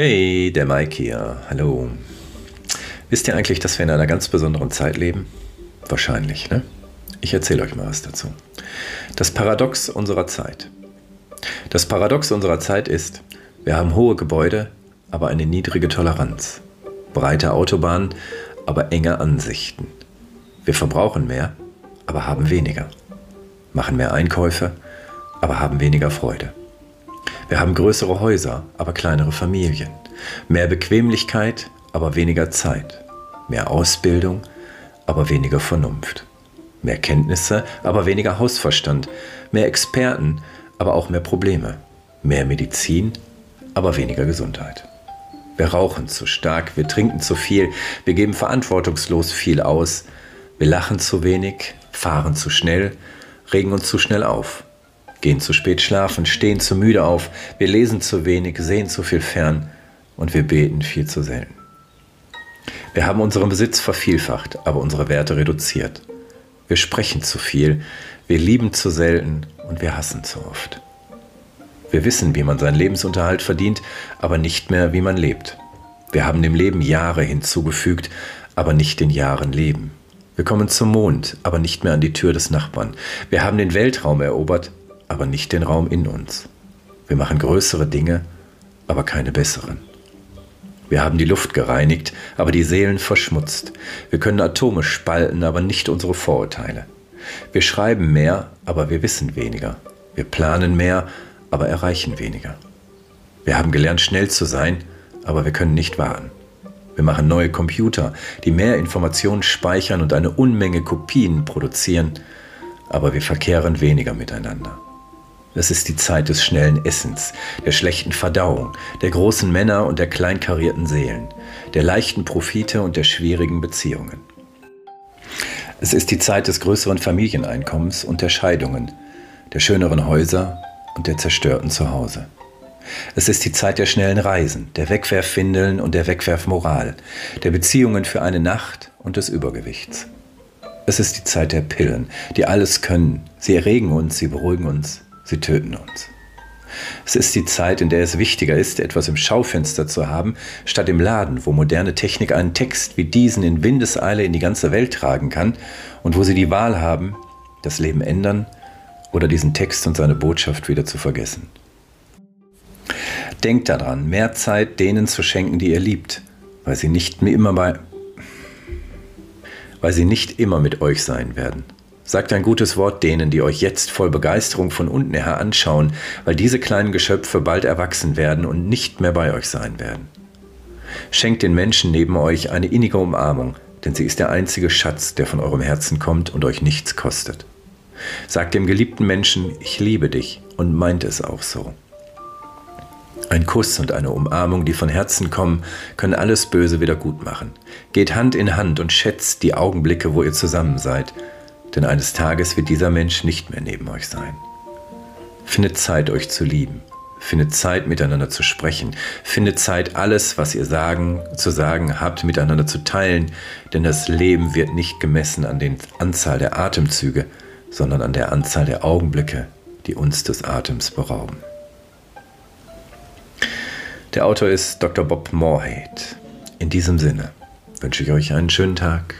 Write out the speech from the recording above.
Hey, der Mike hier. Hallo. Wisst ihr eigentlich, dass wir in einer ganz besonderen Zeit leben? Wahrscheinlich, ne? Ich erzähle euch mal was dazu. Das Paradox unserer Zeit. Das Paradox unserer Zeit ist, wir haben hohe Gebäude, aber eine niedrige Toleranz. Breite Autobahnen, aber enge Ansichten. Wir verbrauchen mehr, aber haben weniger. Machen mehr Einkäufe, aber haben weniger Freude. Wir haben größere Häuser, aber kleinere Familien. Mehr Bequemlichkeit, aber weniger Zeit. Mehr Ausbildung, aber weniger Vernunft. Mehr Kenntnisse, aber weniger Hausverstand. Mehr Experten, aber auch mehr Probleme. Mehr Medizin, aber weniger Gesundheit. Wir rauchen zu stark, wir trinken zu viel, wir geben verantwortungslos viel aus, wir lachen zu wenig, fahren zu schnell, regen uns zu schnell auf gehen zu spät schlafen, stehen zu müde auf, wir lesen zu wenig, sehen zu viel fern und wir beten viel zu selten. Wir haben unseren Besitz vervielfacht, aber unsere Werte reduziert. Wir sprechen zu viel, wir lieben zu selten und wir hassen zu oft. Wir wissen, wie man seinen Lebensunterhalt verdient, aber nicht mehr, wie man lebt. Wir haben dem Leben Jahre hinzugefügt, aber nicht den Jahren Leben. Wir kommen zum Mond, aber nicht mehr an die Tür des Nachbarn. Wir haben den Weltraum erobert, aber nicht den Raum in uns. Wir machen größere Dinge, aber keine besseren. Wir haben die Luft gereinigt, aber die Seelen verschmutzt. Wir können Atome spalten, aber nicht unsere Vorurteile. Wir schreiben mehr, aber wir wissen weniger. Wir planen mehr, aber erreichen weniger. Wir haben gelernt, schnell zu sein, aber wir können nicht warten. Wir machen neue Computer, die mehr Informationen speichern und eine Unmenge Kopien produzieren, aber wir verkehren weniger miteinander. Es ist die Zeit des schnellen Essens, der schlechten Verdauung, der großen Männer und der kleinkarierten Seelen, der leichten Profite und der schwierigen Beziehungen. Es ist die Zeit des größeren Familieneinkommens und der Scheidungen, der schöneren Häuser und der zerstörten Zuhause. Es ist die Zeit der schnellen Reisen, der Wegwerfwindeln und der Wegwerfmoral, der Beziehungen für eine Nacht und des Übergewichts. Es ist die Zeit der Pillen, die alles können. Sie erregen uns, sie beruhigen uns, sie töten uns. Es ist die Zeit, in der es wichtiger ist, etwas im Schaufenster zu haben, statt im Laden, wo moderne Technik einen Text wie diesen in Windeseile in die ganze Welt tragen kann und wo sie die Wahl haben, das Leben ändern oder diesen Text und seine Botschaft wieder zu vergessen. Denkt daran, mehr Zeit denen zu schenken, die ihr liebt, weil sie nicht immer bei weil sie nicht immer mit euch sein werden. Sagt ein gutes Wort denen, die euch jetzt voll Begeisterung von unten her anschauen, weil diese kleinen Geschöpfe bald erwachsen werden und nicht mehr bei euch sein werden. Schenkt den Menschen neben euch eine innige Umarmung, denn sie ist der einzige Schatz, der von eurem Herzen kommt und euch nichts kostet. Sagt dem geliebten Menschen, ich liebe dich und meint es auch so. Ein Kuss und eine Umarmung, die von Herzen kommen, können alles Böse wieder gut machen. Geht Hand in Hand und schätzt die Augenblicke, wo ihr zusammen seid denn eines Tages wird dieser Mensch nicht mehr neben euch sein. Findet Zeit, euch zu lieben. Findet Zeit, miteinander zu sprechen. Findet Zeit, alles, was ihr sagen, zu sagen habt, miteinander zu teilen. Denn das Leben wird nicht gemessen an der Anzahl der Atemzüge, sondern an der Anzahl der Augenblicke, die uns des Atems berauben. Der Autor ist Dr. Bob Moorhead. In diesem Sinne wünsche ich euch einen schönen Tag